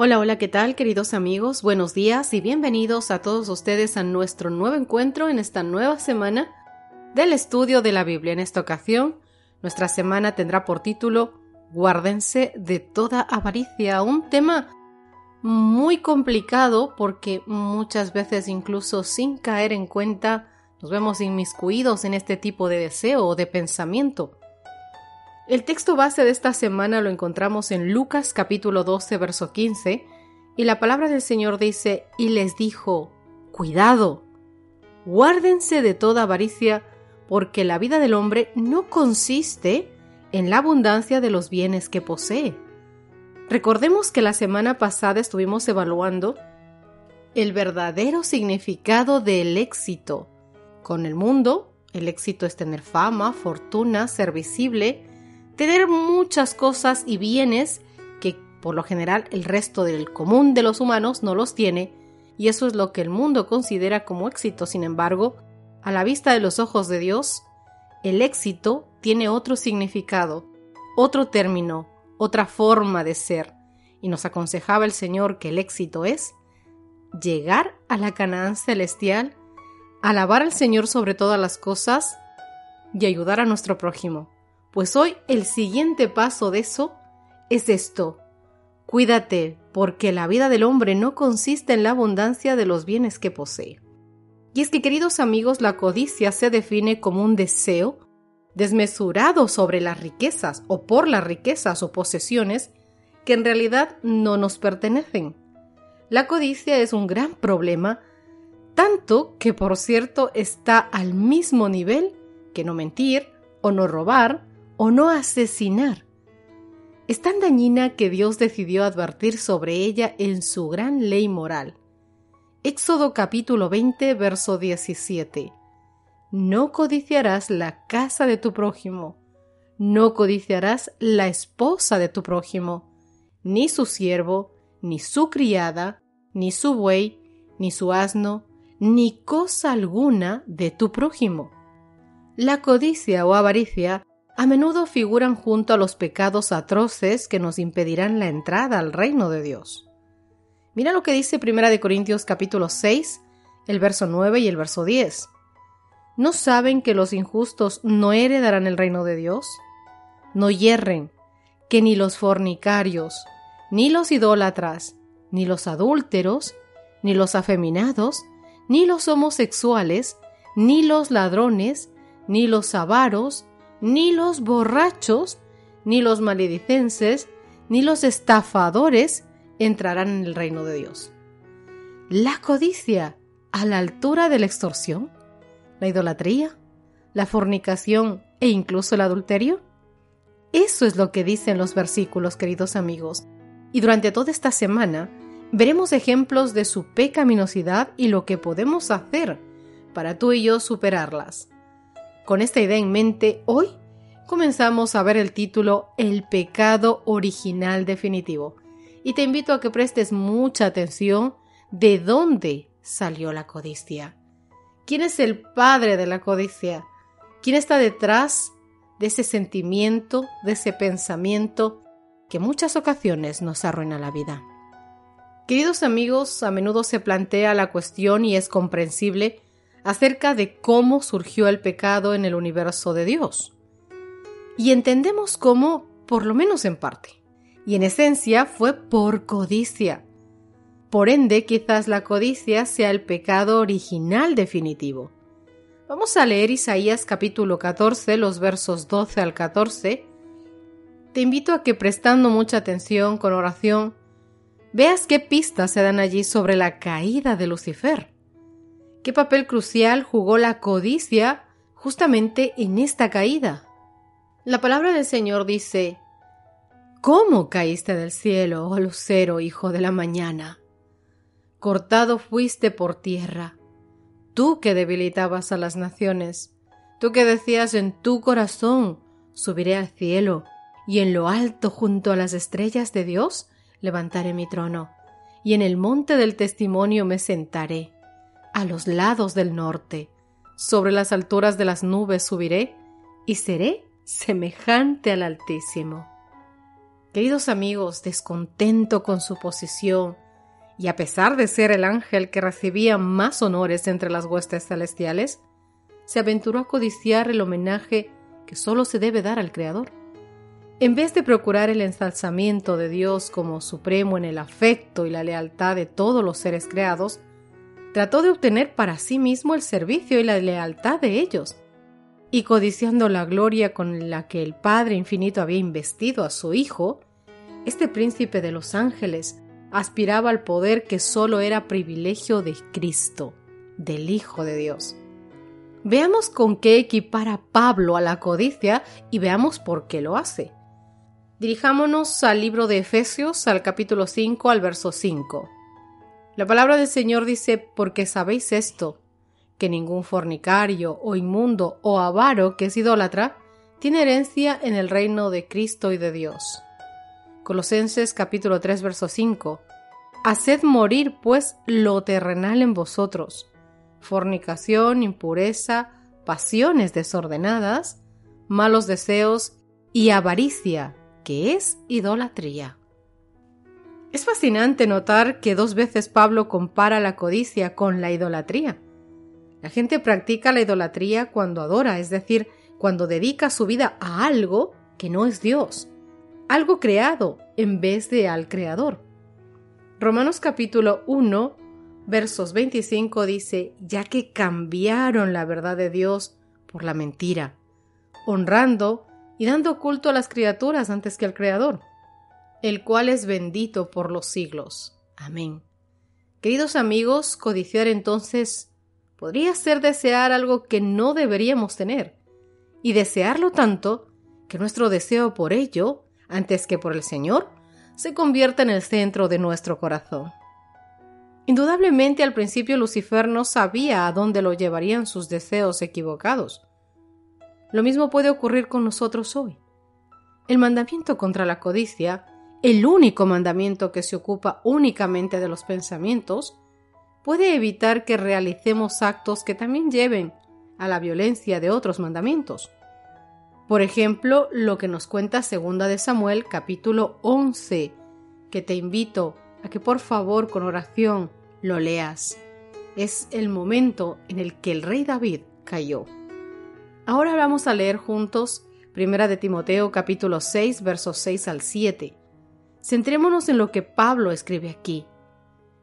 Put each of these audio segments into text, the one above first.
Hola, hola, ¿qué tal queridos amigos? Buenos días y bienvenidos a todos ustedes a nuestro nuevo encuentro en esta nueva semana del estudio de la Biblia. En esta ocasión, nuestra semana tendrá por título Guárdense de toda avaricia, un tema muy complicado porque muchas veces incluso sin caer en cuenta nos vemos inmiscuidos en este tipo de deseo o de pensamiento. El texto base de esta semana lo encontramos en Lucas capítulo 12, verso 15, y la palabra del Señor dice, y les dijo, cuidado, guárdense de toda avaricia, porque la vida del hombre no consiste en la abundancia de los bienes que posee. Recordemos que la semana pasada estuvimos evaluando el verdadero significado del éxito. Con el mundo, el éxito es tener fama, fortuna, ser visible, tener muchas cosas y bienes que por lo general el resto del común de los humanos no los tiene, y eso es lo que el mundo considera como éxito. Sin embargo, a la vista de los ojos de Dios, el éxito tiene otro significado, otro término, otra forma de ser, y nos aconsejaba el Señor que el éxito es llegar a la Canaán celestial, alabar al Señor sobre todas las cosas y ayudar a nuestro prójimo. Pues hoy el siguiente paso de eso es esto. Cuídate, porque la vida del hombre no consiste en la abundancia de los bienes que posee. Y es que, queridos amigos, la codicia se define como un deseo desmesurado sobre las riquezas o por las riquezas o posesiones que en realidad no nos pertenecen. La codicia es un gran problema, tanto que por cierto está al mismo nivel que no mentir o no robar o no asesinar. Es tan dañina que Dios decidió advertir sobre ella en su gran ley moral. Éxodo capítulo 20, verso 17. No codiciarás la casa de tu prójimo, no codiciarás la esposa de tu prójimo, ni su siervo, ni su criada, ni su buey, ni su asno, ni cosa alguna de tu prójimo. La codicia o avaricia a menudo figuran junto a los pecados atroces que nos impedirán la entrada al reino de Dios. Mira lo que dice 1 Corintios capítulo 6, el verso 9 y el verso 10. ¿No saben que los injustos no heredarán el reino de Dios? No hierren, que ni los fornicarios, ni los idólatras, ni los adúlteros, ni los afeminados, ni los homosexuales, ni los ladrones, ni los avaros, ni los borrachos, ni los maledicenses, ni los estafadores entrarán en el reino de Dios. La codicia a la altura de la extorsión, la idolatría, la fornicación e incluso el adulterio. Eso es lo que dicen los versículos, queridos amigos. Y durante toda esta semana veremos ejemplos de su pecaminosidad y lo que podemos hacer para tú y yo superarlas. Con esta idea en mente, hoy comenzamos a ver el título El pecado original definitivo. Y te invito a que prestes mucha atención de dónde salió la codicia. ¿Quién es el padre de la codicia? ¿Quién está detrás de ese sentimiento, de ese pensamiento que en muchas ocasiones nos arruina la vida? Queridos amigos, a menudo se plantea la cuestión y es comprensible acerca de cómo surgió el pecado en el universo de Dios. Y entendemos cómo, por lo menos en parte. Y en esencia fue por codicia. Por ende, quizás la codicia sea el pecado original definitivo. Vamos a leer Isaías capítulo 14, los versos 12 al 14. Te invito a que prestando mucha atención con oración, veas qué pistas se dan allí sobre la caída de Lucifer qué papel crucial jugó la codicia justamente en esta caída. La palabra del Señor dice, ¿Cómo caíste del cielo, oh lucero, hijo de la mañana? Cortado fuiste por tierra, tú que debilitabas a las naciones, tú que decías en tu corazón, subiré al cielo, y en lo alto junto a las estrellas de Dios levantaré mi trono, y en el monte del testimonio me sentaré, a los lados del norte, sobre las alturas de las nubes subiré, y seré semejante al Altísimo. Queridos amigos, descontento con su posición, y a pesar de ser el ángel que recibía más honores entre las huestes celestiales, se aventuró a codiciar el homenaje que solo se debe dar al Creador. En vez de procurar el ensalzamiento de Dios como supremo en el afecto y la lealtad de todos los seres creados, trató de obtener para sí mismo el servicio y la lealtad de ellos. Y codiciando la gloria con la que el Padre Infinito había investido a su Hijo, este príncipe de los ángeles aspiraba al poder que solo era privilegio de Cristo, del Hijo de Dios. Veamos con qué equipara Pablo a la codicia y veamos por qué lo hace. Dirijámonos al libro de Efesios, al capítulo 5, al verso 5. La palabra del Señor dice, porque sabéis esto, que ningún fornicario o inmundo o avaro que es idólatra tiene herencia en el reino de Cristo y de Dios. Colosenses capítulo 3 verso 5. Haced morir pues lo terrenal en vosotros, fornicación, impureza, pasiones desordenadas, malos deseos y avaricia, que es idolatría. Es fascinante notar que dos veces Pablo compara la codicia con la idolatría. La gente practica la idolatría cuando adora, es decir, cuando dedica su vida a algo que no es Dios algo creado en vez de al creador. Romanos capítulo 1, versos 25 dice, ya que cambiaron la verdad de Dios por la mentira, honrando y dando culto a las criaturas antes que al Creador, el cual es bendito por los siglos. Amén. Queridos amigos, codiciar entonces podría ser desear algo que no deberíamos tener, y desearlo tanto que nuestro deseo por ello antes que por el Señor, se convierta en el centro de nuestro corazón. Indudablemente al principio Lucifer no sabía a dónde lo llevarían sus deseos equivocados. Lo mismo puede ocurrir con nosotros hoy. El mandamiento contra la codicia, el único mandamiento que se ocupa únicamente de los pensamientos, puede evitar que realicemos actos que también lleven a la violencia de otros mandamientos. Por ejemplo, lo que nos cuenta Segunda de Samuel capítulo 11, que te invito a que por favor con oración lo leas. Es el momento en el que el rey David cayó. Ahora vamos a leer juntos Primera de Timoteo capítulo 6 versos 6 al 7. Centrémonos en lo que Pablo escribe aquí.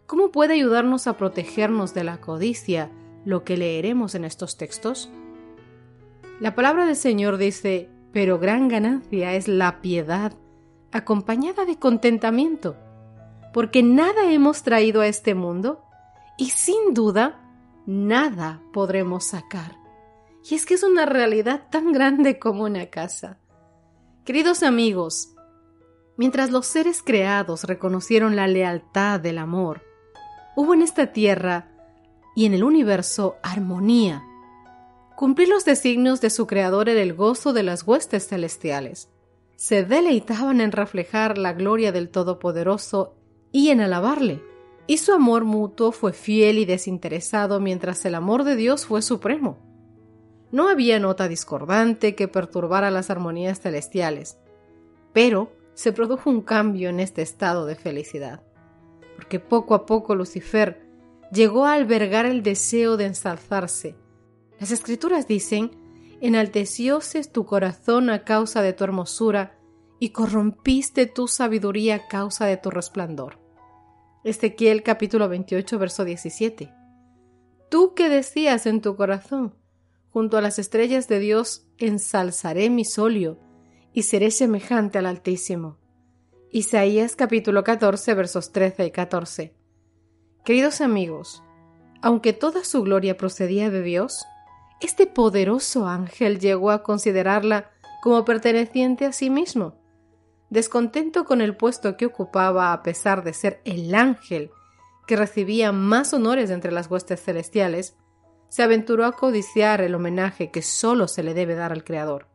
¿Cómo puede ayudarnos a protegernos de la codicia lo que leeremos en estos textos? La palabra del Señor dice, pero gran ganancia es la piedad, acompañada de contentamiento, porque nada hemos traído a este mundo y sin duda nada podremos sacar. Y es que es una realidad tan grande como una casa. Queridos amigos, mientras los seres creados reconocieron la lealtad del amor, hubo en esta tierra y en el universo armonía, Cumplir los designios de su Creador era el gozo de las huestes celestiales. Se deleitaban en reflejar la gloria del Todopoderoso y en alabarle. Y su amor mutuo fue fiel y desinteresado mientras el amor de Dios fue supremo. No había nota discordante que perturbara las armonías celestiales, pero se produjo un cambio en este estado de felicidad, porque poco a poco Lucifer llegó a albergar el deseo de ensalzarse, las escrituras dicen, enaltecióse tu corazón a causa de tu hermosura y corrompiste tu sabiduría a causa de tu resplandor. Ezequiel capítulo 28 verso 17. Tú que decías en tu corazón, junto a las estrellas de Dios ensalzaré mi solio y seré semejante al Altísimo. Isaías capítulo 14 versos 13 y 14. Queridos amigos, aunque toda su gloria procedía de Dios, este poderoso ángel llegó a considerarla como perteneciente a sí mismo. Descontento con el puesto que ocupaba a pesar de ser el ángel que recibía más honores entre las huestes celestiales, se aventuró a codiciar el homenaje que solo se le debe dar al Creador.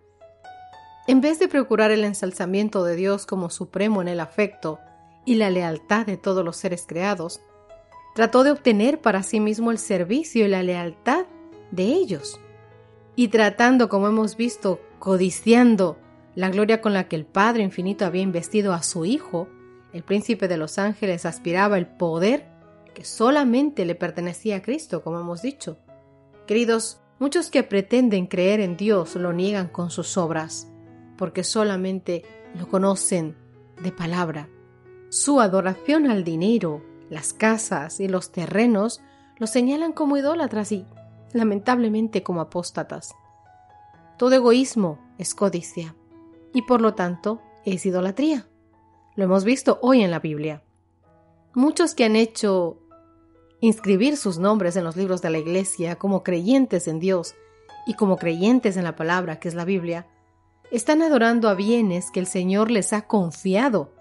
En vez de procurar el ensalzamiento de Dios como supremo en el afecto y la lealtad de todos los seres creados, trató de obtener para sí mismo el servicio y la lealtad de ellos. Y tratando, como hemos visto, codiciando la gloria con la que el Padre Infinito había investido a su Hijo, el príncipe de los ángeles aspiraba el poder que solamente le pertenecía a Cristo, como hemos dicho. Queridos, muchos que pretenden creer en Dios lo niegan con sus obras, porque solamente lo conocen de palabra. Su adoración al dinero, las casas y los terrenos lo señalan como idólatras y, lamentablemente, como apóstatas. Todo egoísmo es codicia y por lo tanto es idolatría. Lo hemos visto hoy en la Biblia. Muchos que han hecho inscribir sus nombres en los libros de la Iglesia como creyentes en Dios y como creyentes en la palabra que es la Biblia, están adorando a bienes que el Señor les ha confiado.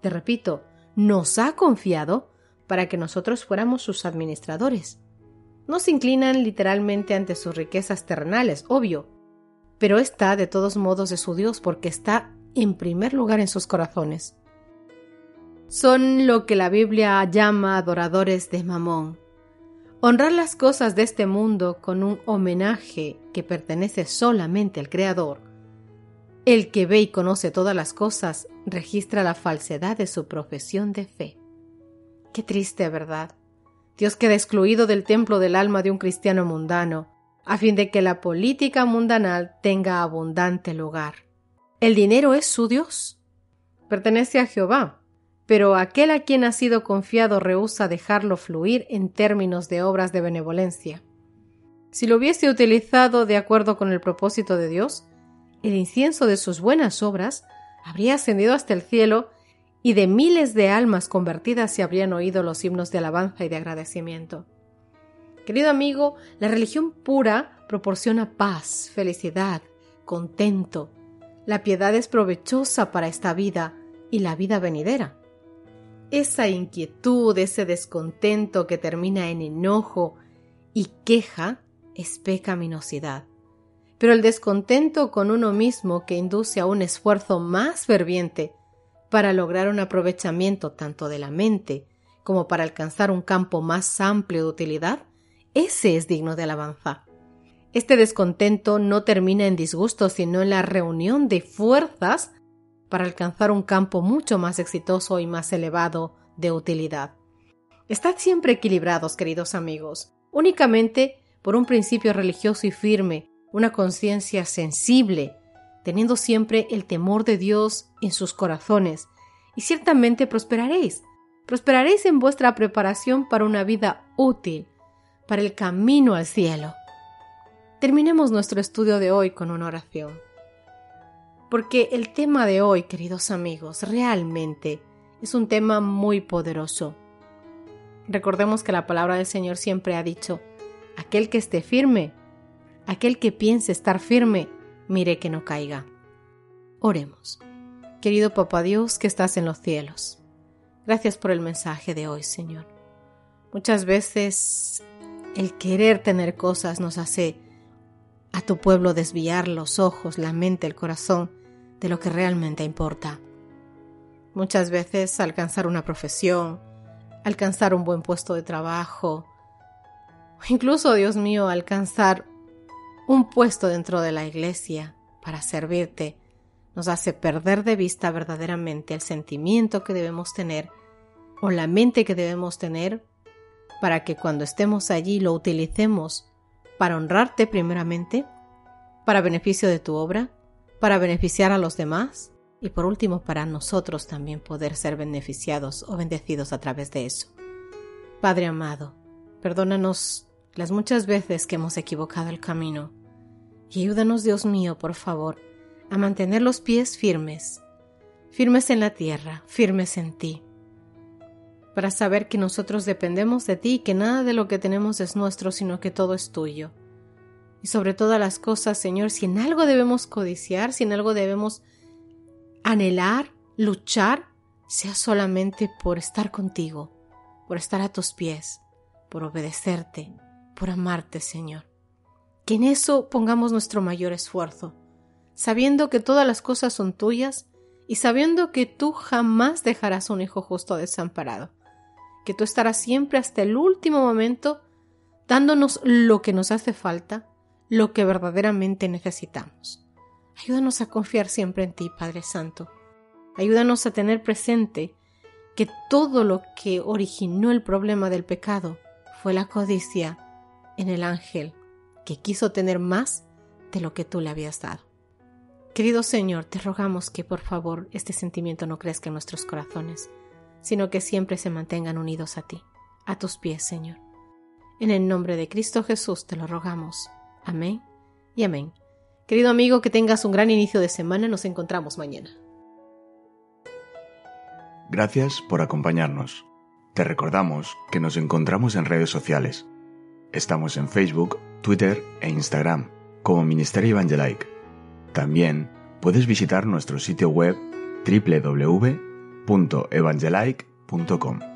Te repito, nos ha confiado para que nosotros fuéramos sus administradores. No se inclinan literalmente ante sus riquezas terrenales, obvio, pero está de todos modos de su Dios porque está en primer lugar en sus corazones. Son lo que la Biblia llama adoradores de Mamón. Honrar las cosas de este mundo con un homenaje que pertenece solamente al Creador. El que ve y conoce todas las cosas registra la falsedad de su profesión de fe. Qué triste, ¿verdad? Dios queda excluido del templo del alma de un cristiano mundano, a fin de que la política mundanal tenga abundante lugar. El dinero es su Dios. Pertenece a Jehová, pero aquel a quien ha sido confiado rehúsa dejarlo fluir en términos de obras de benevolencia. Si lo hubiese utilizado de acuerdo con el propósito de Dios, el incienso de sus buenas obras habría ascendido hasta el cielo y de miles de almas convertidas se habrían oído los himnos de alabanza y de agradecimiento. Querido amigo, la religión pura proporciona paz, felicidad, contento. La piedad es provechosa para esta vida y la vida venidera. Esa inquietud, ese descontento que termina en enojo y queja es pecaminosidad. Pero el descontento con uno mismo que induce a un esfuerzo más ferviente para lograr un aprovechamiento tanto de la mente como para alcanzar un campo más amplio de utilidad ese es digno de alabanza. Este descontento no termina en disgusto, sino en la reunión de fuerzas para alcanzar un campo mucho más exitoso y más elevado de utilidad. Estad siempre equilibrados, queridos amigos, únicamente por un principio religioso y firme, una conciencia sensible, teniendo siempre el temor de Dios en sus corazones, y ciertamente prosperaréis. Prosperaréis en vuestra preparación para una vida útil, para el camino al cielo. Terminemos nuestro estudio de hoy con una oración. Porque el tema de hoy, queridos amigos, realmente es un tema muy poderoso. Recordemos que la palabra del Señor siempre ha dicho, aquel que esté firme, aquel que piense estar firme, mire que no caiga. Oremos. Querido Papá Dios que estás en los cielos, gracias por el mensaje de hoy, Señor. Muchas veces el querer tener cosas nos hace a tu pueblo desviar los ojos, la mente, el corazón de lo que realmente importa. Muchas veces alcanzar una profesión, alcanzar un buen puesto de trabajo, o incluso, Dios mío, alcanzar un puesto dentro de la iglesia para servirte, nos hace perder de vista verdaderamente el sentimiento que debemos tener o la mente que debemos tener para que cuando estemos allí lo utilicemos para honrarte primeramente, para beneficio de tu obra, para beneficiar a los demás y por último para nosotros también poder ser beneficiados o bendecidos a través de eso. Padre amado, perdónanos las muchas veces que hemos equivocado el camino y ayúdanos Dios mío, por favor, a mantener los pies firmes, firmes en la tierra, firmes en ti para saber que nosotros dependemos de ti y que nada de lo que tenemos es nuestro, sino que todo es tuyo. Y sobre todas las cosas, Señor, si en algo debemos codiciar, si en algo debemos anhelar, luchar, sea solamente por estar contigo, por estar a tus pies, por obedecerte, por amarte, Señor. Que en eso pongamos nuestro mayor esfuerzo, sabiendo que todas las cosas son tuyas y sabiendo que tú jamás dejarás un hijo justo desamparado, que tú estarás siempre hasta el último momento dándonos lo que nos hace falta, lo que verdaderamente necesitamos. Ayúdanos a confiar siempre en ti, Padre Santo. Ayúdanos a tener presente que todo lo que originó el problema del pecado fue la codicia en el ángel que quiso tener más de lo que tú le habías dado. Querido Señor, te rogamos que por favor este sentimiento no crezca en nuestros corazones, sino que siempre se mantengan unidos a ti, a tus pies, Señor. En el nombre de Cristo Jesús te lo rogamos. Amén y amén. Querido amigo, que tengas un gran inicio de semana. Nos encontramos mañana. Gracias por acompañarnos. Te recordamos que nos encontramos en redes sociales. Estamos en Facebook, Twitter e Instagram como Ministerio Evangelike. También puedes visitar nuestro sitio web www.evangelike.com.